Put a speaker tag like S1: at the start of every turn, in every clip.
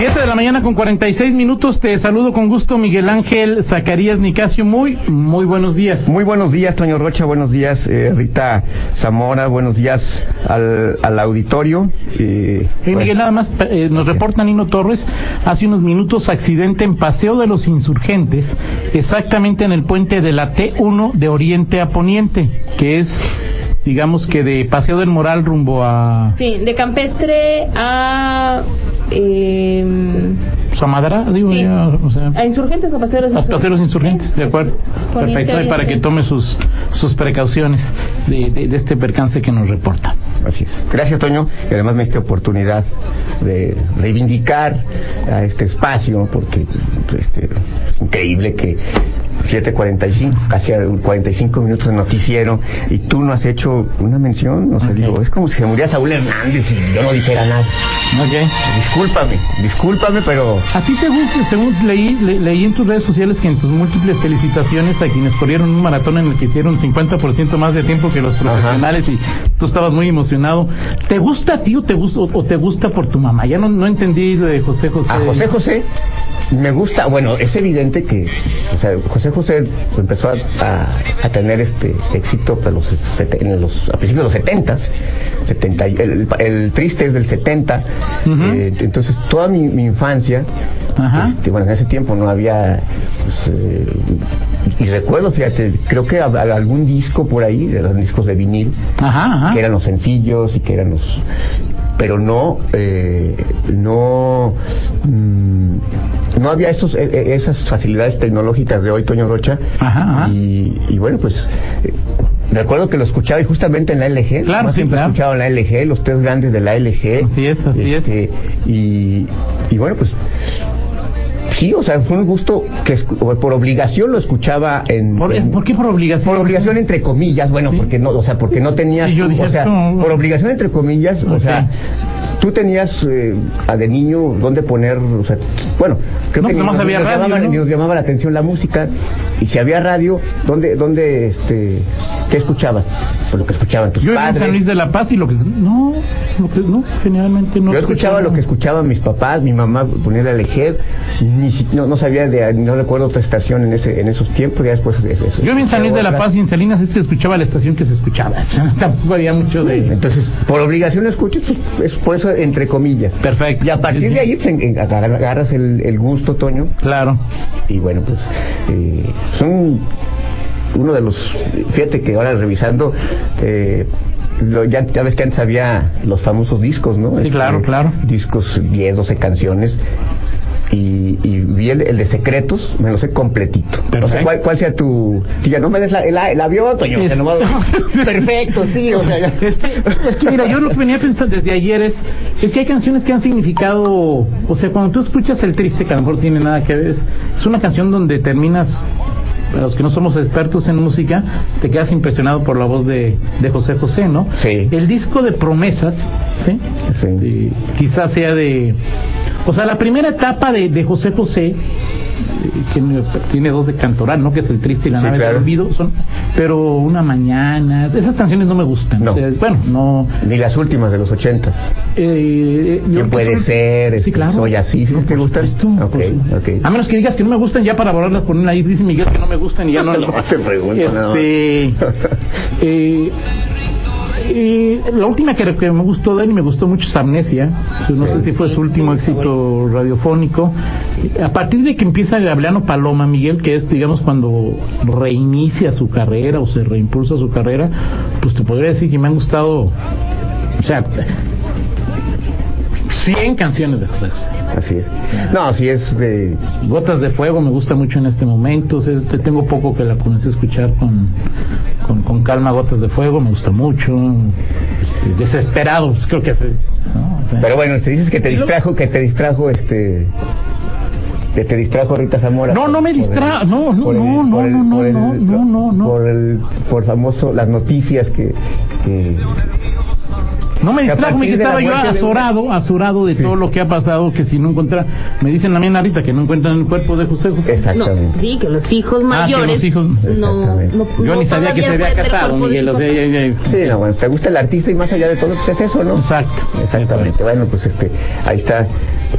S1: 7 de la mañana con 46 minutos. Te saludo con gusto, Miguel Ángel Zacarías Nicasio. Muy, muy buenos días.
S2: Muy buenos días, Toño Rocha. Buenos días, eh, Rita Zamora. Buenos días al, al auditorio.
S1: Eh, Miguel, nada más eh, nos reporta Nino Torres. Hace unos minutos, accidente en Paseo de los Insurgentes, exactamente en el puente de la T1 de Oriente a Poniente, que es digamos que de Paseo del Moral rumbo a...
S3: Sí, de Campestre a... Eh,
S1: Samadra, digo
S3: ya, o sea, a insurgentes o paseros
S1: insurgentes. paseros insurgentes, de acuerdo. Perfecto, y para que tome sus, sus precauciones de, de, de, este percance que nos reporta.
S2: Así es. Gracias, Toño, y además me diste oportunidad de reivindicar a este espacio, porque este, es increíble que 7.45, casi 45 minutos de noticiero, y tú no has hecho una mención, o sea, digo, es como si se muriera Saúl Hernández y yo no dijera nada.
S1: Okay.
S2: Discúlpame, discúlpame, pero...
S1: ¿A ti te gusta, según leí, leí en tus redes sociales que en tus múltiples felicitaciones a quienes corrieron un maratón en el que hicieron 50% más de tiempo que los profesionales y tú estabas muy emocionado. ¿Te gusta a ti o te gusta, o, te gusta por tu mamá? Ya no, no entendí de José José.
S2: A José José me gusta, bueno, es evidente que o sea, José José empezó a, a, tener este éxito a, los, en los, a principios de los 70, 70 el, el, triste es del 70, eh, entonces toda mi, mi infancia, este, bueno, en ese tiempo no había, pues, eh, y recuerdo, fíjate, creo que algún disco por ahí, de los discos de vinil, que eran los sencillos y que eran los pero no eh, no mmm, no había esos, e, e, esas facilidades tecnológicas de hoy, Toño Rocha.
S1: Ajá,
S2: Y, y, bueno, pues eh, recuerdo que lo escuchaba y justamente en la LG.
S1: Claro, sí,
S2: siempre
S1: claro.
S2: escuchaba en la LG, los tres grandes de la LG.
S1: Así es, así
S2: este,
S1: es.
S2: Y, y bueno, pues sí, o sea, fue un gusto que por obligación lo escuchaba en
S1: ¿Por,
S2: en,
S1: ¿por qué por obligación?
S2: Por obligación entre comillas, bueno,
S1: ¿Sí?
S2: porque no, o sea, porque no tenías,
S1: Sí, yo dije,
S2: o sea,
S1: no.
S2: por obligación entre comillas, o sea, tú tenías eh, a de niño dónde poner, o sea, bueno, creo
S1: No,
S2: que
S1: pues
S2: nos,
S1: había
S2: nos
S1: radio,
S2: llamaba,
S1: ¿no?
S2: ni nos llamaba la atención la música y si había radio, ¿dónde, dónde, este, qué escuchabas? Pues lo que escuchaban tus
S1: Yo vivía en
S2: padres.
S1: San Luis de la Paz y lo que no, lo que no, generalmente no.
S2: Yo escuchaba lo que escuchaban mis papás, mi mamá ponía la LG, ni no, no sabía de, no recuerdo otra estación en ese, en esos tiempos, ya después de eso.
S1: Yo en San Luis de la Paz y en Salinas se escuchaba la estación que se escuchaba. Tampoco había mucho de.
S2: Entonces, por obligación lo escucho, pues, es por eso entre comillas.
S1: Perfecto.
S2: Y a partir de ahí pues, en- en- agar- agarras el, el gusto, Toño,
S1: Claro.
S2: y bueno, pues eh, son uno de los, fíjate que ahora revisando, eh, lo- ya, ya ves que antes había los famosos discos, ¿no? Este,
S1: Sí, claro, claro.
S2: Discos 10, 12 canciones. Y, y vi el, el de secretos, me lo sé completito. No sé
S1: Perfecto.
S2: cuál, cuál sea tu. Si ya no me des la, el, el avión, Toño.
S1: Es-
S2: Perfecto, sí, o sea, ya.
S1: Es que, es que mira, yo lo que venía pensando desde ayer es, es que hay canciones que han significado, o sea, cuando tú escuchas el triste, que a lo mejor tiene nada que ver, es, es una canción donde terminas, para los que no somos expertos en música, te quedas impresionado por la voz de, de José José, ¿no?
S2: Sí.
S1: El disco de promesas, ¿sí?
S2: Sí.
S1: Eh, quizás sea de, o sea, la primera etapa de, de José José, eh, que tiene dos de Cantoral, ¿no? Que es el triste y la
S2: Sí,
S1: nave
S2: claro.
S1: del olvido, son, pero una mañana, esas canciones no me gustan.
S2: No.
S1: O sea, bueno, no.
S2: Ni las últimas de los ochentas.
S1: Eh, yo-
S2: ¿Quién puede ser?
S1: Sí, claro.
S2: Soy así, ¿sí
S1: No,
S2: te gustan?
S1: supuesto,
S2: Ok,
S1: por supuesto.
S2: ok.
S1: A menos que digas que no me gustan ya para borrarlas por una ahí dice Miguel que no me gustan y ya no.
S2: No te pregunto nada más.
S1: Este, eh, eh, la última que, que me gustó de él y me gustó mucho es Amnesia. No
S2: Sí.
S1: sé si fue su último éxito radiofónico. A partir de que empieza Gabriano Paloma, Miguel, que es, digamos, cuando reinicia su carrera o se reimpulsa su carrera, pues te podría decir que me han gustado. O sea, 100 canciones de José José.
S2: Así es. No, sí es de...
S1: Gotas de Fuego me gusta mucho en este momento. o sea, te- tengo poco que la comencé a escuchar con, con, con calma. Gotas de Fuego me gusta mucho. Este, desesperado, pues, creo que hace. ¿no? O sea,
S2: Pero bueno, te dices que te distrajo, que te distrajo este... Que te distrajo Rita Zamora.
S1: No, no me
S2: Por el-
S1: distra- no, no, no, no, no, no, no, no, no.
S2: Por el, por famoso, las noticias que, que,
S1: No me
S2: Que
S1: distrajo,
S2: de la
S1: estaba yo azorado, azorado de todo lo que ha pasado, que si no encuentra, me dicen también ahorita que no encuentran el cuerpo de José José.
S3: No,
S2: Exactamente.
S3: sí, que los hijos
S1: Ah, que
S3: mayores
S1: los hijos-
S3: no,
S2: Exactamente.
S3: no,
S1: Yo
S3: no
S1: ni sabía que se había casado, Miguel, o sea, ya- ya-
S2: Sí, no, bueno, te gusta el artista y más allá de todo, pues es eso, ¿no?
S1: Exacto.
S2: Exactamente. Bueno, pues este, ahí está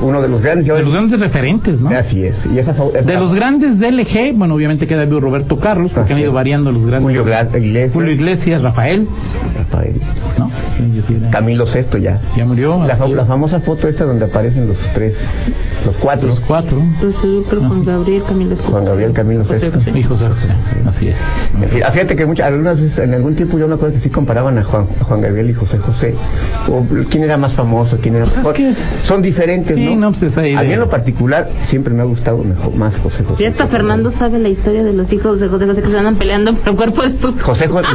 S2: uno de los grandes.
S1: De los grandes referentes, ¿no?
S2: Así es. Y esa, fa-
S1: De los grandes DLG, bueno, obviamente queda vivo Roberto Carlos, porque han ido variando los grandes.
S2: Julio Iglesias.
S1: Julio Iglesias, Rafael,
S2: Rafael.
S1: ¿no? Sí, era-
S2: Camilo Sesto ya.
S1: Ya murió.
S2: La,
S1: es.
S2: la famosa foto esa donde aparecen los tres, los cuatro.
S1: Los cuatro.
S3: Entonces, yo creo Juan Gabriel, Camilo Sesto.
S2: Juan Gabriel, Camilo.
S3: José.
S1: Y José José. Así es.
S2: En fin, ah, Fíjate que muchas, algunas veces, en algún tiempo yo me acuerdo que sí comparaban a Juan, a Juan Gabriel y José José. O quién era más famoso, quién era
S1: Pues es
S2: mejor.
S1: que-
S2: Son diferentes,
S1: Sí,
S2: ¿no?
S1: no, pues esa idea.
S2: A mí en lo particular siempre me ha gustado mejor, más José José.
S3: Ya hasta Fernando sabe la historia de los hijos de José José que se andan peleando por el cuerpo de su
S2: José José,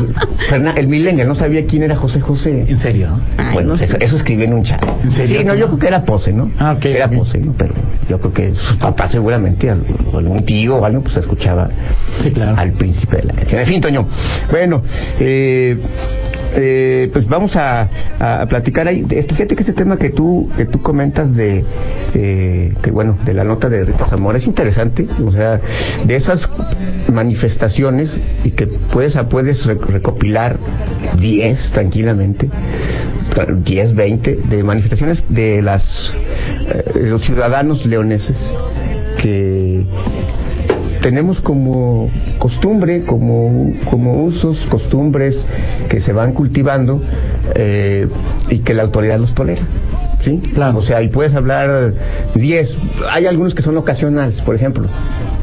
S2: Fernan- el millennial no sabía quién era José José.
S1: En serio. ¿no?
S3: Ay,
S2: Bueno,
S3: no sé.
S2: eso, eso escribí en un chat.
S1: ¿En serio?
S2: Sí, no, yo creo que era pose, ¿no?
S1: Ah, ok,
S2: Era pose, ¿no? Pero yo creo que sus papás seguramente, algún tío o algo, pues escuchaba
S1: Sí, claro.
S2: al príncipe de la canción. En fin, Toño. Bueno, eh, eh, pues vamos a, a platicar ahí. Este, fíjate que este tema que tú que tú comentas de eh, que bueno de la nota de Rita Zamora es interesante, o sea, de esas manifestaciones y que puedes puedes re- recopilar 10 tranquilamente. 10, 20 de manifestaciones de las eh, los ciudadanos leoneses que tenemos como costumbre, como, como usos, costumbres que se van cultivando eh, y que la autoridad los tolera. ¿Sí?
S1: Claro.
S2: O sea, y puedes hablar 10, hay algunos que son ocasionales, por ejemplo,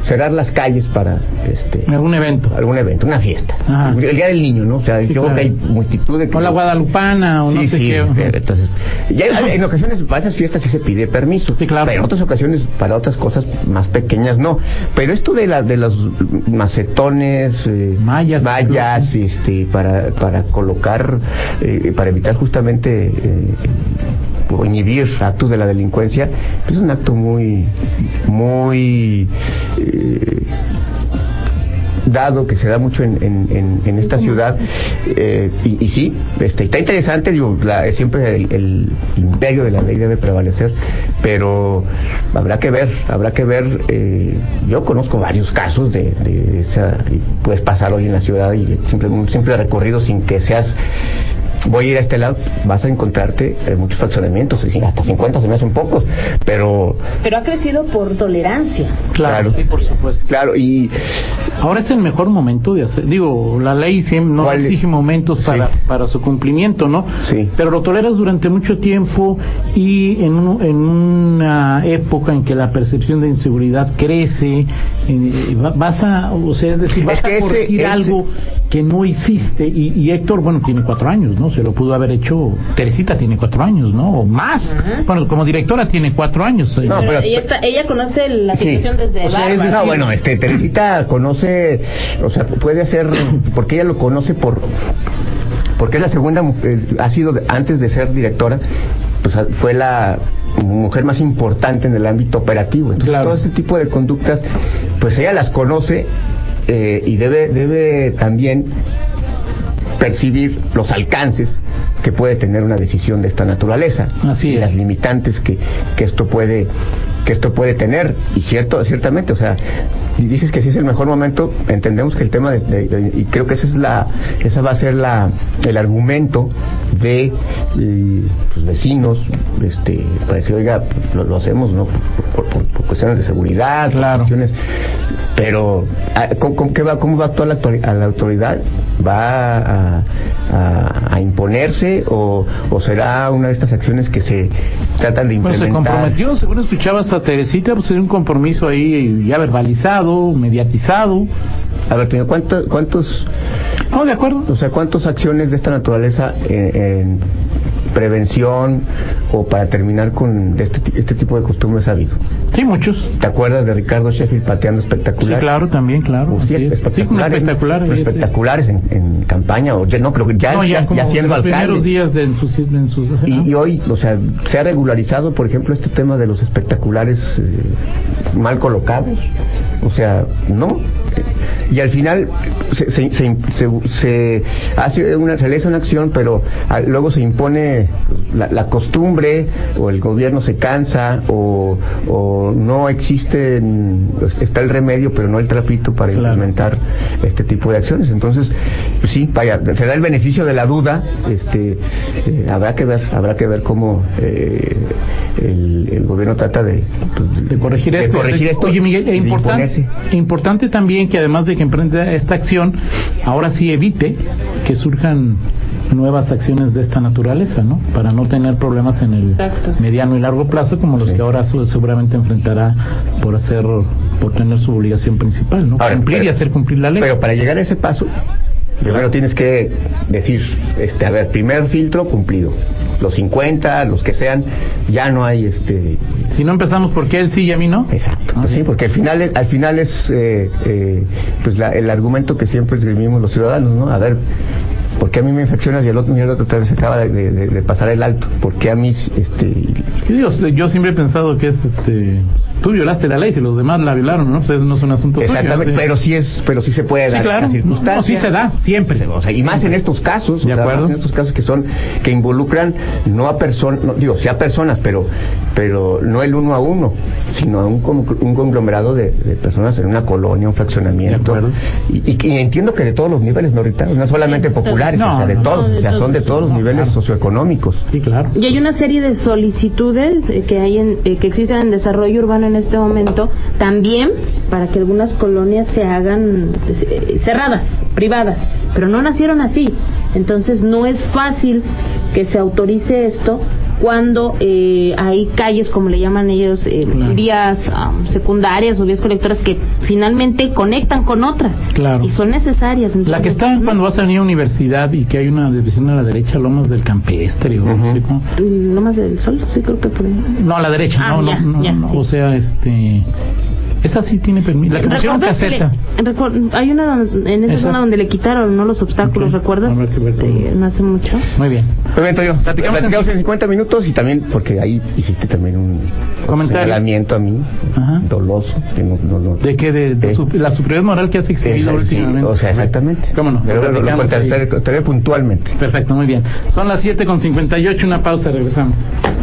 S2: cerrar las calles para este
S1: algún evento.
S2: algún evento, una fiesta.
S1: Ajá.
S2: El día del niño, ¿no? O sea,
S1: Sí,
S2: yo
S1: claro.
S2: creo que hay multitud de
S1: O la guadalupana, o no sé
S2: sí,
S1: qué.
S2: entonces, ya hay- en ocasiones para esas fiestas sí se pide permiso,
S1: Sí, claro.
S2: pero en otras ocasiones para otras cosas más pequeñas no. Pero esto de la de los macetones, eh,
S1: Mallas,
S2: mallas, este, para para colocar, eh, para evitar justamente eh, o inhibir actos de la delincuencia, es un acto muy muy eh, dado que se da mucho en, en, en, en esta ciudad eh, y, y sí este, está interesante digo la- siempre el, el imperio de la ley debe prevalecer pero habrá que ver habrá que ver eh, yo conozco varios casos de, de esa y puedes pasar hoy en la ciudad y simple, un simple recorrido sin que seas voy a ir a este lado, vas a encontrarte eh, muchos fraccionamientos, y hasta 50 se me hacen pocos, pero
S3: Pero ha crecido por tolerancia.
S1: Claro,
S2: Claro.
S1: sí, por supuesto.
S2: claro, y
S1: Ahora es el mejor momento de hacer. Digo, la ley siempre no
S2: ¿Cuál?
S1: exige momentos para,
S2: Sí.
S1: para su cumplimiento, ¿no?
S2: Sí.
S1: Pero lo toleras durante mucho tiempo y en, un- en una época en que la percepción de inseguridad crece, vas a, o sea, es decir, vas
S2: Es que
S1: a corregir
S2: ese-
S1: algo que no hiciste. Y, y Héctor, bueno, tiene cuatro años, ¿no? Se lo pudo haber hecho. Teresita tiene cuatro años, ¿no? O más.
S3: Ajá.
S1: Bueno, como directora tiene cuatro años. eh.
S2: No,
S3: pero,
S2: pero-
S3: ella, está, ella conoce la
S2: Sí.
S3: situación desde
S1: O sea, es
S3: Bárbara.
S2: No, bueno, este, Teresita conoce, o sea, puede hacer, porque ella lo conoce por, porque es la segunda, mu- eh, ha sido, de- antes de ser directora, pues fue la mujer más importante en el ámbito operativo. Entonces,
S1: Claro.
S2: todo ese tipo de conductas, pues ella las conoce eh, y debe, debe también percibir los alcances que puede tener una decisión de esta naturaleza
S1: Así
S2: y
S1: es.
S2: las limitantes que, que esto puede que esto puede tener y cierto ciertamente o sea y dices que sí es el mejor momento entendemos que el tema de, de- de- y creo que esa es la esa va a ser la el argumento de eh, pues, vecinos este para decir oiga lo, lo hacemos no por, por- por cuestiones de seguridad
S1: Claro.
S2: cuestiones pero ah, ¿cómo, cómo- qué va, cómo va a actuar la, autori- a la autoridad? ¿Va a, a- a imponerse o, o será una de estas acciones que se tratan de
S1: Bueno, se
S2: implementar?
S1: comprometió, según escuchabas a Teresita, pues sería un compromiso ahí ya verbalizado, mediatizado.
S2: A ver, Toño, ¿cuánto- ¿cuántos,
S1: No, de acuerdo.
S2: o sea, cuántas acciones de esta naturaleza en, en prevención o para terminar con este, este tipo de costumbres ha habido?
S1: Sí, muchos.
S2: ¿Te acuerdas de Ricardo Sheffield pateando
S1: Sí,
S2: espectacular?
S1: claro, también, claro.
S2: Sí.
S1: Sí,
S2: espectaculares,
S1: espectacular.
S2: ¿no?
S1: es- es-
S2: espectaculares en, en campaña o ya no creo que ya,
S1: no, ya,
S2: ya, ya siendo
S1: los primeros días de en sus, en sus-
S2: Y, y hoy, o sea, se ha regularizado, por ejemplo, este tema de los espectaculares eh, mal colocados. O sea, no. Y al final se, se, se, hace una, se realiza una acción, pero ah, luego se impone la, la costumbre o el gobierno se cansa o, o no existe, pues, está el remedio, pero no el trapito para
S1: Claro.
S2: implementar este tipo de acciones. Entonces, pues sí, vaya, se da el beneficio de la duda, este, eh, habrá que ver, habrá que ver cómo eh, el, el gobierno trata de, pues,
S1: de corregir
S2: de
S1: esto.
S2: corregir esto
S1: Oye, Miguel, es importante, importante también que además de que emprenda esta acción, ahora sí evite que surjan nuevas acciones de esta naturaleza, ¿no? Para no tener problemas en el
S3: Exacto.
S1: mediano y largo plazo como los
S2: Sí.
S1: que ahora su- seguramente enfrentará por hacer, por tener su obligación principal, ¿no?
S2: Ahora,
S1: cumplir y hacer cumplir la ley.
S2: Pero para llegar a ese paso, primero tienes que decir, este, a ver, primer filtro cumplido. Los 50, los que sean, ya no hay este
S1: si no empezamos porque él sí y a mí no.
S2: Exacto,
S1: Ah,
S2: pues sí, porque al final, es- al final es eh, eh, pues la- el argumento que siempre esgrimimos los ciudadanos, ¿no? A ver, ¿por qué a mí me infeccionas y el otro, y el otro vez acaba de, de- de pasar el alto? ¿Por qué a mí, este,
S1: ¿Qué digo? Yo siempre he pensado que es este. Tú violaste la ley, si los demás la violaron, ¿no? Pues eso no es un asunto
S2: exactamente, pero sí es, pero sí se puede
S1: Sí,
S2: dar
S1: claro.
S2: circunstancia.
S1: No, sí se da, siempre.
S2: O sea, y más en estos casos, o
S1: De
S2: sea,
S1: acuerdo.
S2: más en estos casos que son que involucran no a personas, no, digo, sí a personas, pero pero no el uno a uno, sino a un, con- un conglomerado de, de personas en una colonia, un fraccionamiento.
S1: De acuerdo.
S2: Y, y, y entiendo que de todos los niveles, no Rita, no solamente populares,
S1: No,
S2: o sea, de
S1: no,
S2: todos,
S3: no, de
S2: o sea, son de
S3: todos.
S2: los
S1: No,
S2: niveles
S1: claro.
S2: socioeconómicos.
S1: Sí, claro.
S3: Y hay una serie de solicitudes eh, que hay en, eh, que existen en desarrollo urbano en este momento, también para que algunas colonias se hagan eh, cerradas, privadas, pero no nacieron así. Entonces no es fácil que se autorice esto cuando eh, hay calles, como le llaman ellos, eh,
S1: Claro.
S3: vías am, secundarias o vías colectoras que finalmente conectan con otras
S1: Claro.
S3: y son necesarias.
S1: La que
S3: Entonces,
S1: está cuando vas a venir a universidad y que hay una división a la derecha, Lomas del Campestre o no
S2: Ujú.
S1: sé cómo.
S3: ¿No más del sol? Sí, creo que por ahí.
S1: No, a la derecha,
S3: Ah,
S1: no,
S3: ya,
S1: no, no,
S3: ya,
S1: no,
S3: sí.
S1: o sea, este... Esa sí tiene permiso. La que pusieron
S3: ¿Recuerdas que
S1: caseta.
S3: le- hay una donde- en esa,
S1: ¿Esa?
S3: zona donde le quitaron no los obstáculos,
S1: Ok.
S3: ¿recuerdas?
S1: Habrá que ver.
S3: Eh, no hace mucho.
S1: Muy bien.
S2: Muy bien, Toyo.
S1: Platicamos
S2: Platicamos,
S1: en-
S2: en 50 minutos y también, porque ahí hiciste también un
S1: Comentario.
S2: señalamiento a mí,
S1: Ajá.
S2: doloso. que no- no- no-
S1: ¿De qué? De, de su- la superioridad moral que has exhibido
S2: Esa, sí,
S1: últimamente.
S2: o sea, exactamente.
S1: ¿Cómo no?
S2: Pero
S1: Lo
S2: lo, contestaré, contestaré puntualmente.
S1: Perfecto, muy bien. Son las 7 con 58, una pausa, regresamos.